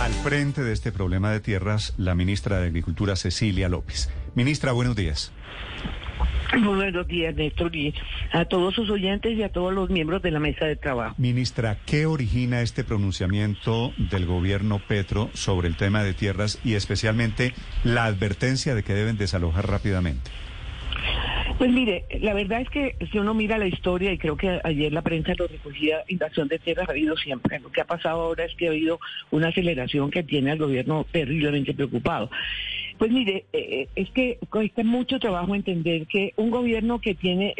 Al frente de este problema de tierras, la ministra de Agricultura, Cecilia López. Ministra, buenos días. Muy buenos días, Néstor, y a todos sus oyentes y a todos los miembros de la mesa de trabajo. Ministra, ¿qué origina este pronunciamiento del gobierno Petro sobre el tema de tierras y especialmente la advertencia de que deben desalojar rápidamente? Pues mire, la verdad es que si uno mira la historia, y creo que ayer la prensa lo recogía, invasión de tierras ha habido siempre. Lo que ha pasado ahora es que ha habido una aceleración que tiene al gobierno terriblemente preocupado. Pues mire, eh, es que cuesta mucho trabajo entender que un gobierno que tiene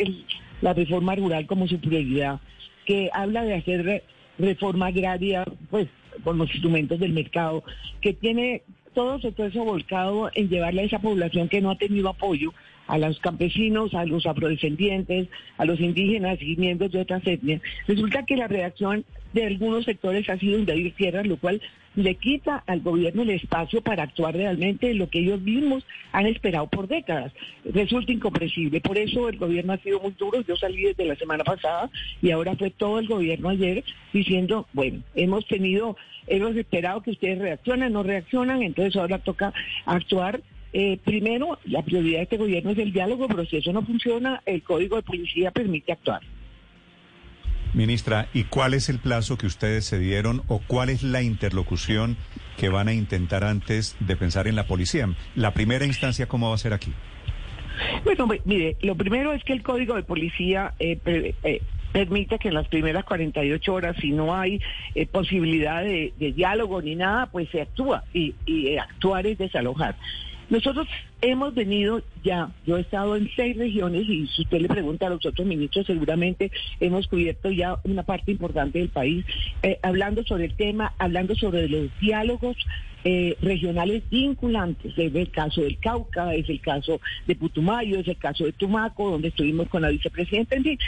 la reforma rural como su prioridad, que habla de hacer reforma agraria, pues con los instrumentos del mercado, que tiene todo su esfuerzo volcado en llevarle a esa población que no ha tenido apoyo a los campesinos, a los afrodescendientes, a los indígenas y miembros de otras etnias. Resulta que la reacción de algunos sectores ha sido invadir tierras, lo cual le quita al gobierno el espacio para actuar realmente en lo que ellos mismos han esperado por décadas. Resulta incomprensible. Por eso el gobierno ha sido muy duro. Yo salí desde la semana pasada y ahora fue todo el gobierno ayer diciendo, bueno, hemos tenido, hemos esperado que ustedes reaccionen, no reaccionan, entonces ahora toca actuar eh, primero, la prioridad de este gobierno es el diálogo, pero si eso no funciona, el código de policía permite actuar. Ministra, ¿y cuál es el plazo que ustedes se dieron o cuál es la interlocución que van a intentar antes de pensar en la policía? La primera instancia, ¿cómo va a ser aquí? Bueno, mire, lo primero es que el código de policía eh, eh, permite que en las primeras 48 horas, si no hay posibilidad de, diálogo ni nada, pues se actúa y, y actuar es desalojar. Nosotros hemos venido ya, yo he estado en seis regiones y si usted le pregunta a los otros ministros, seguramente hemos cubierto ya una parte importante del país, eh, hablando sobre el tema, hablando sobre los diálogos eh, regionales vinculantes. Es el caso del Cauca, es el caso de Putumayo, es el caso de Tumaco, donde estuvimos con la vicepresidenta. En fin,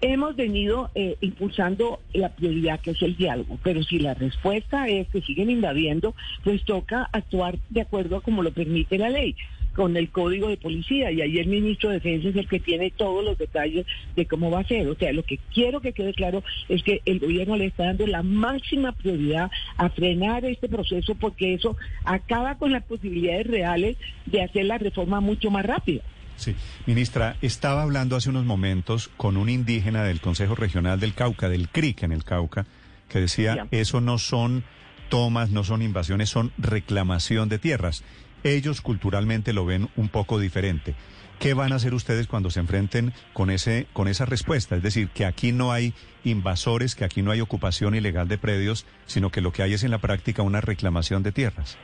hemos venido eh, impulsando la prioridad que es el diálogo, pero si la respuesta es que siguen invadiendo, pues toca actuar de acuerdo a como lo permite la ley con el código de policía y ahí el ministro de Defensa es el que tiene todos los detalles de cómo va a ser. O sea, lo que quiero que quede claro es que el gobierno le está dando la máxima prioridad a frenar este proceso porque eso acaba con las posibilidades reales de hacer la reforma mucho más rápida. Sí, ministra, estaba hablando hace unos momentos con un indígena del Consejo Regional del Cauca, del CRIC en el Cauca, que decía, eso no son tomas, no son invasiones, son reclamación de tierras ellos culturalmente lo ven un poco diferente. ¿Qué van a hacer ustedes cuando se enfrenten con ese con esa respuesta? Es decir, que aquí no hay invasores, que aquí no hay ocupación ilegal de predios, sino que lo que hay es en la práctica una reclamación de tierras.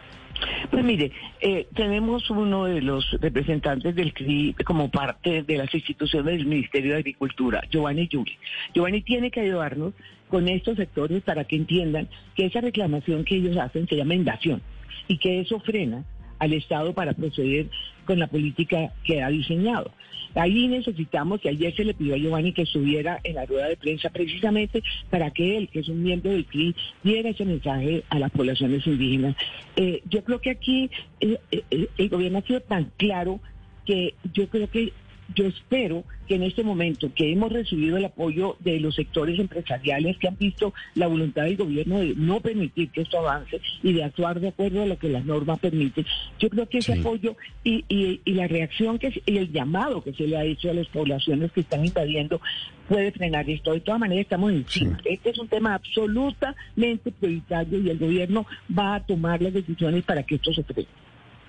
Pues mire, eh, tenemos uno de los representantes del CRI como parte de las instituciones del Ministerio de Agricultura, Giovanni Yuri. Giovanni tiene que ayudarnos con estos sectores para que entiendan que esa reclamación que ellos hacen se llama invasión y que eso frena al Estado para proceder con la política que ha diseñado. Ahí necesitamos, que ayer se le pidió a Giovanni que estuviera en la rueda de prensa precisamente para que él, que es un miembro del CRI, diera ese mensaje a las poblaciones indígenas. Eh, yo creo que aquí eh, eh, el gobierno ha sido tan claro que yo creo que yo espero que en este momento que hemos recibido el apoyo de los sectores empresariales que han visto la voluntad del gobierno de no permitir que esto avance y de actuar de acuerdo a lo que las normas permiten, yo creo que ese apoyo y, y, y, la reacción que y el llamado que se le ha hecho a las poblaciones que están invadiendo puede frenar esto. De todas maneras estamos encima. Este es un tema absolutamente prioritario y el gobierno va a tomar las decisiones para que esto se frene.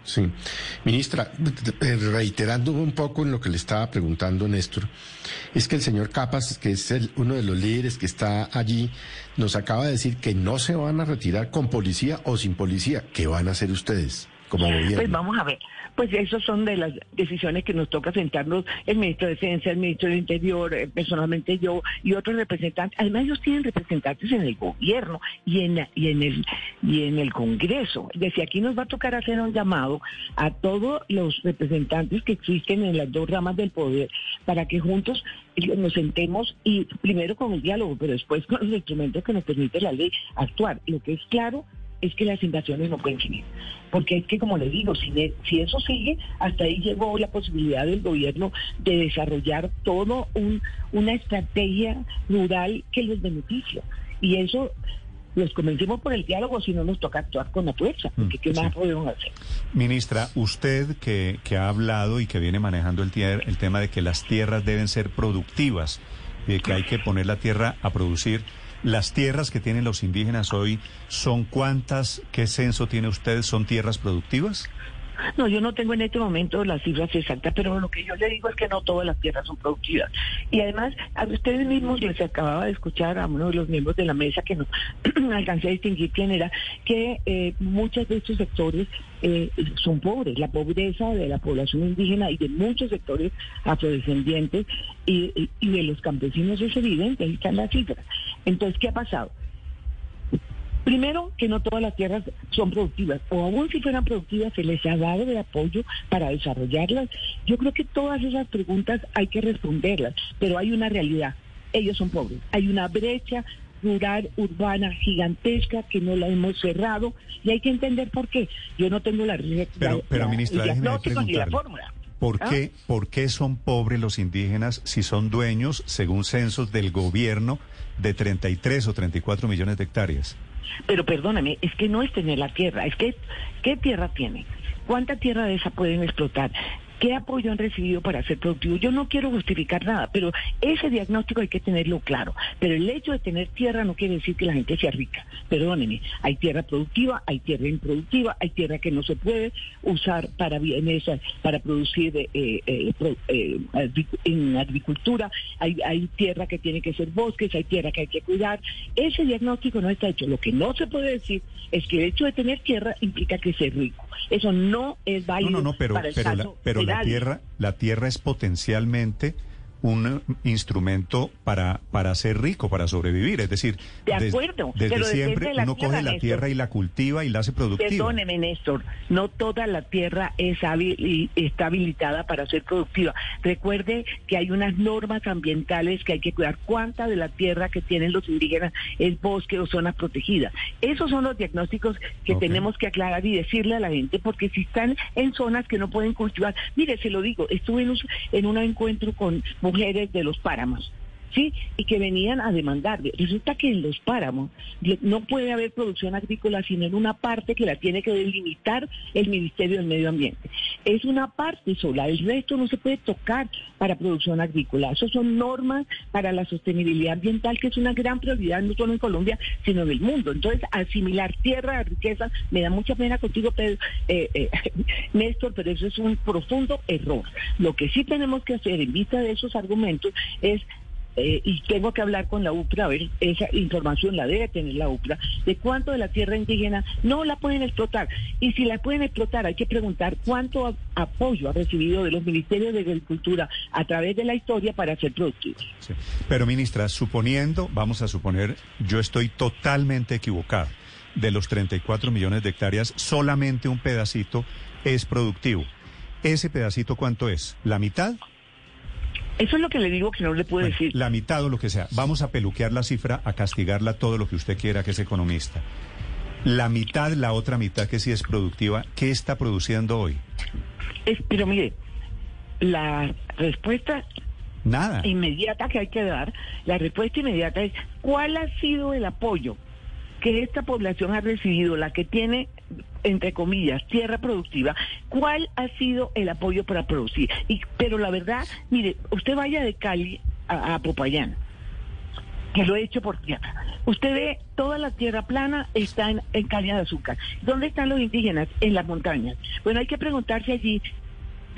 Sí. Ministra, eh, reiterando un poco en lo que le estaba preguntando Néstor, es que el señor Capas, que es uno de los líderes que está allí, nos acaba de decir que no se van a retirar con policía o sin policía. ¿Qué van a hacer ustedes como pues gobierno? Pues vamos a ver pues esas son de las decisiones que nos toca sentarnos el ministro de Defensa, el ministro del Interior, eh, personalmente yo y otros representantes. Además ellos tienen representantes en el gobierno y en, y en el y en el Congreso. Desde aquí nos va a tocar hacer un llamado a todos los representantes que existen en las dos ramas del poder para que juntos nos sentemos y primero con el diálogo, pero después con los instrumentos que nos permite la ley actuar. Lo que es claro es que las invasiones no pueden seguir. Porque es que, como le digo, si, si eso sigue, hasta ahí llegó la posibilidad del gobierno de desarrollar todo un, una estrategia rural que les beneficia. Y eso los convencemos por el diálogo, si no nos toca actuar con la fuerza, porque ¿qué más podemos hacer? Ministra, usted que, que ha hablado y que viene manejando el, el tema de que las tierras deben ser productivas, y de que hay que poner la tierra a producir, ¿las tierras que tienen los indígenas hoy son cuántas? ¿Qué censo tiene usted? ¿Son tierras productivas? No, yo no tengo en este momento las cifras exactas, pero lo que yo le digo es que no todas las tierras son productivas. Y además, a ustedes mismos les acababa de escuchar a uno de los miembros de la mesa que no alcancé a distinguir quién era, que eh, muchos de estos sectores eh, son pobres. La pobreza de la población indígena y de muchos sectores afrodescendientes y, de los campesinos es evidente, ahí están las cifras. Entonces, ¿qué ha pasado? Primero, que no todas las tierras son productivas, o aún si fueran productivas, se les ha dado el apoyo para desarrollarlas. Yo creo que todas esas preguntas hay que responderlas, pero hay una realidad. Ellos son pobres. Hay una brecha rural, urbana, gigantesca, que no la hemos cerrado, y hay que entender por qué. Yo no tengo la, pero, pero, ministra, ni la fórmula. ¿Por, ¿Ah? qué, ¿Por qué son pobres los indígenas si son dueños, según censos del gobierno, de 33 o 34 millones de hectáreas? Pero perdóname, es que no es tener la tierra, es que, ¿qué tierra tienen? ¿Cuánta tierra de esa pueden explotar? ¿Qué apoyo han recibido para ser productivos? Yo no quiero justificar nada, pero ese diagnóstico hay que tenerlo claro. Pero el hecho de tener tierra no quiere decir que la gente sea rica. Perdónenme, hay tierra productiva, hay tierra improductiva, hay tierra que no se puede usar para bienes, para producir eh, eh, eh, en agricultura, hay, hay tierra que tiene que ser bosques, hay tierra que hay que cuidar. Ese diagnóstico no está hecho. Lo que no se puede decir es que el hecho de tener tierra implica que ser rico. Eso no es válido no, no, pero, para el pero, pero la tierra, la tierra es potencialmente un instrumento para, para ser rico, para sobrevivir. Es decir, de acuerdo, desde siempre uno coge la tierra y la cultiva y la hace productiva. Perdóneme, Néstor, no toda la tierra es hábil y está habilitada para ser productiva. Recuerde que hay unas normas ambientales que hay que cuidar. ¿Cuánta de la tierra que tienen los indígenas es bosque o zonas protegidas? Esos son los diagnósticos que tenemos que aclarar y decirle a la gente, porque si están en zonas que no pueden cultivar, mire, se lo digo, estuve en un, en un encuentro con mujeres de los páramos. ¿Sí? Y que venían a demandar. Resulta que en los páramos no puede haber producción agrícola sino en una parte que la tiene que delimitar el Ministerio del Medio Ambiente. Es una parte sola, el resto no se puede tocar para producción agrícola. Eso son normas para la sostenibilidad ambiental, que es una gran prioridad no solo en Colombia, sino en el mundo. Entonces, asimilar tierra a riqueza, me da mucha pena contigo, Pedro, eh, eh, Néstor, pero eso es un profundo error. Lo que sí tenemos que hacer en vista de esos argumentos es eh, y tengo que hablar con la UPRA, a ver, esa información la debe tener la UPRA, de cuánto de la tierra indígena no la pueden explotar. Y si la pueden explotar, hay que preguntar cuánto apoyo ha recibido de los ministerios de Agricultura a través de la historia para ser productivos. Pero, ministra, suponiendo, vamos a suponer, yo estoy totalmente equivocado, de los 34 millones de hectáreas, solamente un pedacito es productivo. ¿Ese pedacito cuánto es? ¿La mitad? Eso es lo que le digo que no le puedo decir. La mitad o lo que sea. Vamos a peluquear la cifra, a castigarla todo lo que usted quiera, que es economista. La mitad, la otra mitad que sí es productiva, ¿qué está produciendo hoy? Es, pero mire, la respuesta Nada. inmediata que hay que dar, la respuesta inmediata es ¿cuál ha sido el apoyo que esta población ha recibido, la que tiene entre comillas, tierra productiva, ¿cuál ha sido el apoyo para producir? Y, pero la verdad, mire, usted vaya de Cali a, Popayán, que lo he hecho por tierra. Usted ve toda la tierra plana está en, en caña de azúcar. ¿Dónde están los indígenas? En las montañas. Bueno, hay que preguntarse allí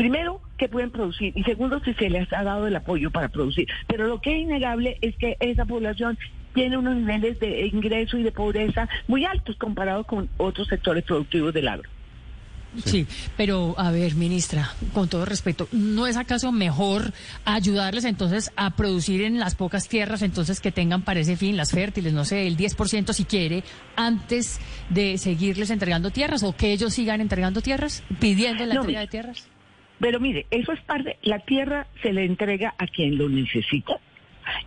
Primero, que pueden producir y segundo, si se les ha dado el apoyo para producir. Pero lo que es innegable es que esa población tiene unos niveles de ingreso y de pobreza muy altos comparados con otros sectores productivos del agro. Sí. pero a ver, ministra, con todo respeto, ¿no es acaso mejor ayudarles entonces a producir en las pocas tierras entonces que tengan para ese fin, las fértiles, no sé, el 10% si quiere, antes de seguirles entregando tierras o que ellos sigan entregando tierras, pidiendo la entrega de tierras? Pero mire, eso es parte, la tierra se le entrega a quien lo necesita.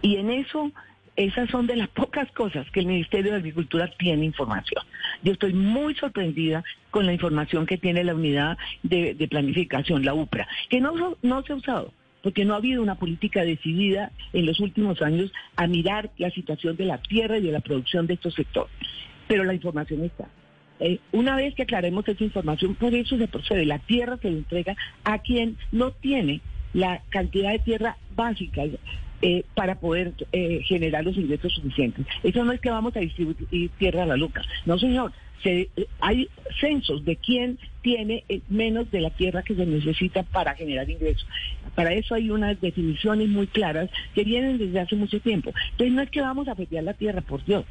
Y en eso esas son de las pocas cosas que el Ministerio de Agricultura tiene información. Yo estoy muy sorprendida con la información que tiene la unidad de, planificación, la UPRA, que no, no se ha usado. porque no ha habido una política decidida en los últimos años a mirar la situación de la tierra y de la producción de estos sectores. Pero la información está. Eh, una vez que aclaremos esa información, por eso se procede. La tierra se le entrega a quien no tiene la cantidad de tierra básica eh, para poder eh, generar los ingresos suficientes. Eso no es que vamos a distribuir tierra a la loca. No, señor. Se, hay censos de quién tiene menos de la tierra que se necesita para generar ingresos. Para eso hay unas definiciones muy claras que vienen desde hace mucho tiempo. Entonces no es que vamos a pelear la tierra, por Dios.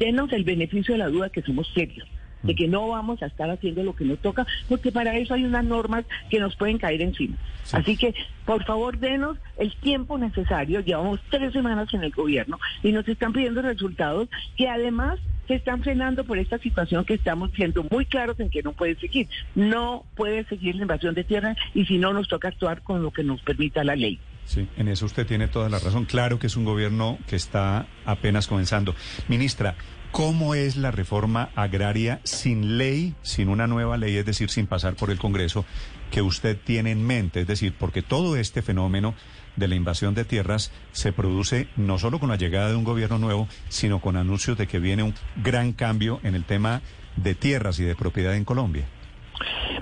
Denos el beneficio de la duda que somos serios de que no vamos a estar haciendo lo que nos toca, porque para eso hay unas normas que nos pueden caer encima. Así que, por favor, denos el tiempo necesario. Llevamos tres semanas en el gobierno y nos están pidiendo resultados que además se están frenando por esta situación que estamos siendo muy claros en que no puede seguir. No puede seguir la invasión de tierra y si no nos toca actuar con lo que nos permita la ley. Sí, en eso usted tiene toda la razón. Claro que es un gobierno que está apenas comenzando. Ministra, ¿Cómo es la reforma agraria sin ley, sin una nueva ley, es decir, sin pasar por el Congreso, que usted tiene en mente? Es decir, porque todo este fenómeno de la invasión de tierras se produce no solo con la llegada de un gobierno nuevo, sino con anuncios de que viene un gran cambio en el tema de tierras y de propiedad en Colombia.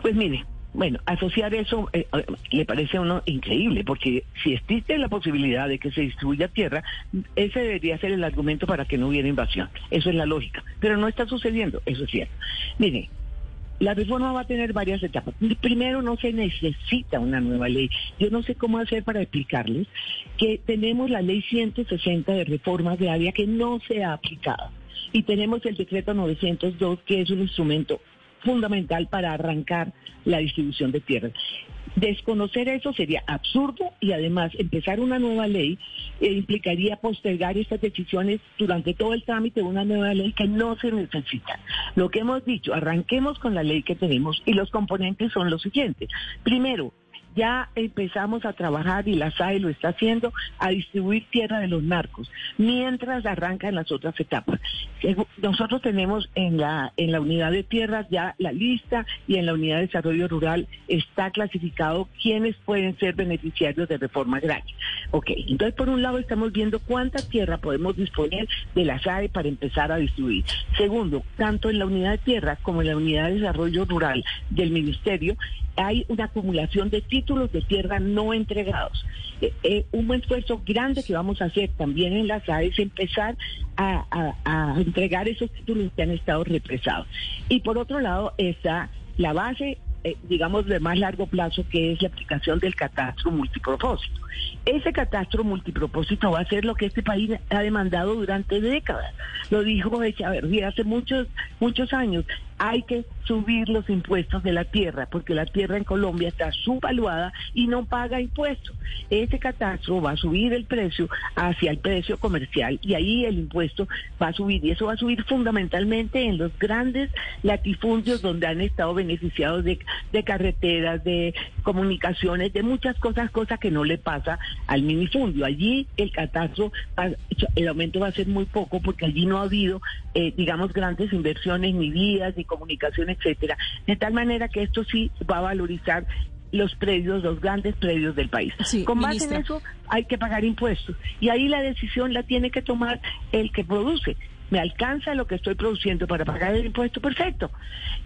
Pues mire, bueno, asociar eso eh, eh, le parece a uno increíble, porque si existe la posibilidad de que se distribuya tierra, ese debería ser el argumento para que no hubiera invasión. Eso es la lógica. Pero no está sucediendo, eso es cierto. Mire, la reforma va a tener varias etapas. Primero, no se necesita una nueva ley. Yo no sé cómo hacer para explicarles que tenemos la ley 160 de reforma agraria que no se ha aplicado. Y tenemos el decreto 902, que es un instrumento fundamental para arrancar la distribución de tierras. Desconocer eso sería absurdo y además empezar una nueva ley eh, implicaría postergar estas decisiones durante todo el trámite de una nueva ley que no se necesita. Lo que hemos dicho, arranquemos con la ley que tenemos y los componentes son los siguientes. Primero, ya empezamos a trabajar y la SAE lo está haciendo a distribuir tierra de los narcos mientras arrancan las otras etapas. Nosotros tenemos en la en la unidad de tierras ya la lista y en la unidad de desarrollo rural está clasificado quiénes pueden ser beneficiarios de reforma agraria. Ok, entonces por un lado estamos viendo cuánta tierra podemos disponer de la SAE para empezar a distribuir. Segundo, tanto en la unidad de tierra como en la unidad de desarrollo rural del ministerio hay una acumulación de títulos de tierra no entregados. Eh, eh, un esfuerzo grande que vamos a hacer también en la SAE es empezar a, a entregar esos títulos que han estado represados. Y por otro lado está la base eh, digamos, de más largo plazo, que es la aplicación del catastro multipropósito. Ese catastro multipropósito va a ser lo que este país ha demandado durante décadas. Lo dijo Echaverría hace muchos, muchos años. Hay que subir los impuestos de la tierra, porque la tierra en Colombia está subvaluada y no paga impuestos. Ese catastro va a subir el precio hacia el precio comercial y ahí el impuesto va a subir. Y eso va a subir fundamentalmente en los grandes latifundios donde han estado beneficiados de de carreteras, de comunicaciones, de muchas cosas, cosas que no le pasa al minifundio. Allí el catastro, el aumento va a ser muy poco porque allí no ha habido, eh, digamos, grandes inversiones, ni vías, ni comunicación, etcétera. De tal manera que esto sí va a valorizar los predios, los grandes predios del país. Con base en eso hay que pagar impuestos y ahí la decisión la tiene que tomar el que produce. ¿Me alcanza lo que estoy produciendo para pagar el impuesto? Perfecto.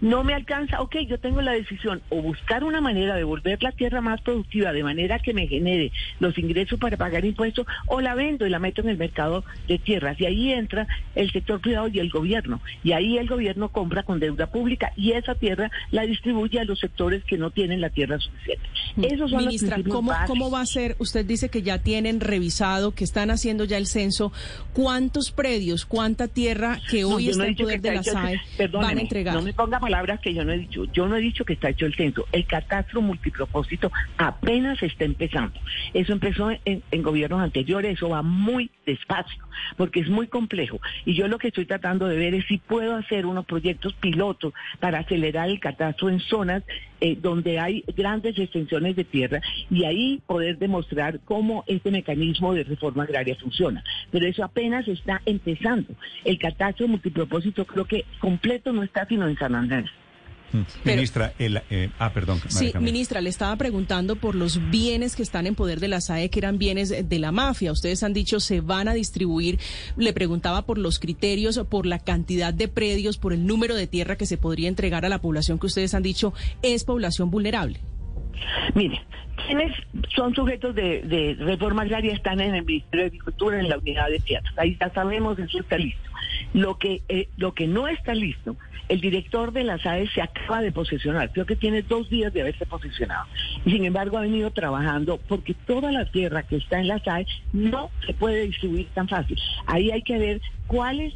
No me alcanza, ok, yo tengo la decisión o buscar una manera de volver la tierra más productiva de manera que me genere los ingresos para pagar impuestos o la vendo y la meto en el mercado de tierras. Y ahí entra el sector privado y el gobierno. Y ahí el gobierno compra con deuda pública y esa tierra la distribuye a los sectores que no tienen la tierra suficiente. Esos son Ministra, ¿cómo, ¿cómo va a ser? Usted dice que ya tienen revisado, que están haciendo ya el censo. ¿Cuántos predios, cuánta tierra que hoy está en poder de la SAE van a entregar. No me ponga palabras que yo no he dicho. Yo no he dicho que está hecho el censo. El catastro multipropósito apenas está empezando. Eso empezó en, en gobiernos anteriores. Eso va muy despacio porque es muy complejo. Y yo lo que estoy tratando de ver es si puedo hacer unos proyectos pilotos para acelerar el catastro en zonas eh, donde hay grandes extensiones de tierra y ahí poder demostrar cómo este mecanismo de reforma agraria funciona. Pero eso apenas está empezando. El catastro multipropósito creo que completo no está sino en San Andrés. Ministra, el, eh, ah, perdón. Sí, ministra, le estaba preguntando por los bienes que están en poder de la SAE, que eran bienes de la mafia. Ustedes han dicho se van a distribuir. Le preguntaba por los criterios, por la cantidad de predios, por el número de tierra que se podría entregar a la población que ustedes han dicho es población vulnerable. Mire, quienes son sujetos de, reforma agraria están en el Ministerio de Agricultura, en la unidad de tierras. Ahí ya sabemos, eso está listo. Lo que, eh, lo que no está listo, el director de la SAE se acaba de posesionar, creo que tiene dos días de haberse posesionado. Y sin embargo ha venido trabajando porque toda la tierra que está en la SAE no se puede distribuir tan fácil. Ahí hay que ver cuáles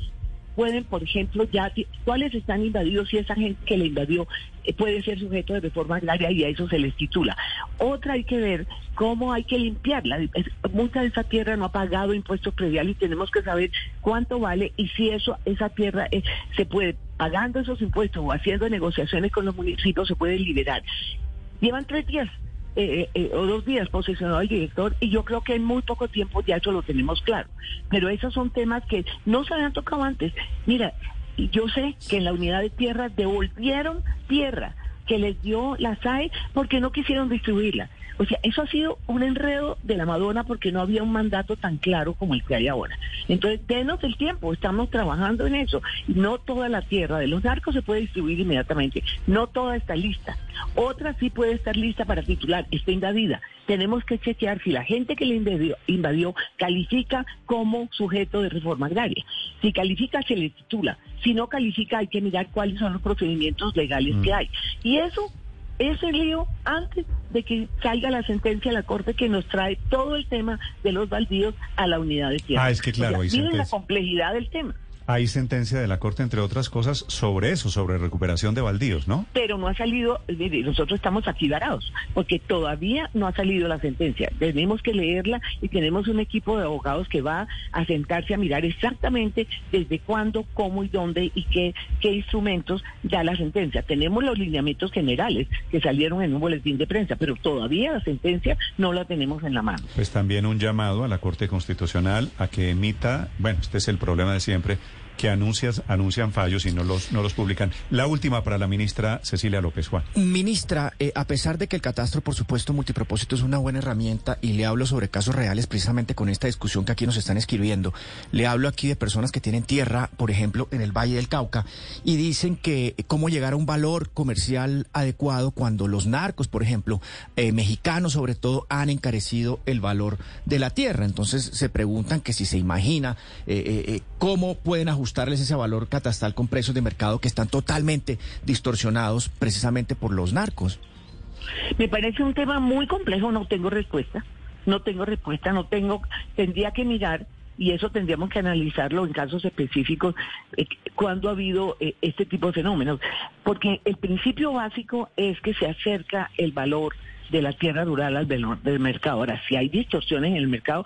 pueden, por ejemplo, ya cuáles están invadidos y esa gente que le invadió eh, puede ser sujeto de reforma agraria y a eso se les titula. Otra hay que ver cómo hay que limpiarla. Mucha de esa tierra no ha pagado impuestos prediales y tenemos que saber cuánto vale y si eso esa tierra eh, se puede pagando esos impuestos o haciendo negociaciones con los municipios se puede liberar. Llevan tres días eh, eh, o dos días posesionado el director y yo creo que en muy poco tiempo ya eso lo tenemos claro. Pero esos son temas que no se habían tocado antes. Mira, yo sé que en la unidad de tierra devolvieron tierra que les dio la SAE porque no quisieron distribuirla. O sea, eso ha sido un enredo de la Madonna porque no había un mandato tan claro como el que hay ahora. Entonces, denos el tiempo, estamos trabajando en eso. No toda la tierra de los narcos se puede distribuir inmediatamente, no toda está lista. Otra sí puede estar lista para titular, está invadida. Tenemos que chequear si la gente que le invadió, invadió califica como sujeto de reforma agraria. Si califica, se le titula. Si no califica, hay que mirar cuáles son los procedimientos legales que mm. hay. Y eso ese lío antes de que salga la sentencia de la Corte que nos trae todo el tema de los baldíos a la unidad de tierra. Ah, es que claro, miren la complejidad del tema. Hay sentencia de la Corte, entre otras cosas, sobre eso, sobre recuperación de baldíos, ¿no? Pero no ha salido, nosotros estamos aquí varados, porque todavía no ha salido la sentencia. Tenemos que leerla y tenemos un equipo de abogados que va a sentarse a mirar exactamente desde cuándo, cómo y dónde y qué, qué instrumentos da la sentencia. Tenemos los lineamientos generales que salieron en un boletín de prensa, pero todavía la sentencia no la tenemos en la mano. Pues también un llamado a la Corte Constitucional a que emita, bueno, este es el problema de siempre, que anuncias, anuncian fallos y no los, no los publican. La última para la ministra Cecilia López Juan. Ministra, eh, a pesar de que el catastro, por supuesto, multipropósito es una buena herramienta y le hablo sobre casos reales precisamente con esta discusión que aquí nos están escribiendo, le hablo aquí de personas que tienen tierra, por ejemplo, en el Valle del Cauca, y dicen que eh, cómo llegar a un valor comercial adecuado cuando los narcos, por ejemplo, eh, mexicanos sobre todo, han encarecido el valor de la tierra. Entonces se preguntan que si se imagina cómo pueden ajustar ajustarles ese valor catastral con precios de mercado que están totalmente distorsionados precisamente por los narcos? Me parece un tema muy complejo, no tengo respuesta, no tengo respuesta, no tengo, tendría que mirar y eso tendríamos que analizarlo en casos específicos eh, cuando ha habido eh, este tipo de fenómenos, porque el principio básico es que se acerca el valor de la tierra rural al valor del mercado. Ahora, si hay distorsiones en el mercado,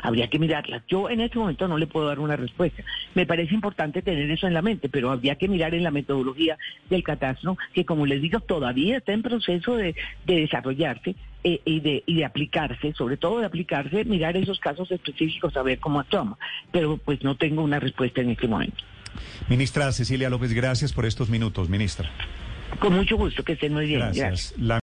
habría que mirarlas. Yo en este momento no le puedo dar una respuesta. Me parece importante tener eso en la mente, pero habría que mirar en la metodología del catastro, que como les digo, todavía está en proceso de, desarrollarse eh, y, de, y de aplicarse, sobre todo de aplicarse, mirar esos casos específicos, a ver cómo actuamos. Pero pues no tengo una respuesta en este momento. Ministra Cecilia López, gracias por estos minutos, ministra. Con mucho gusto, que estén muy bien. gracias.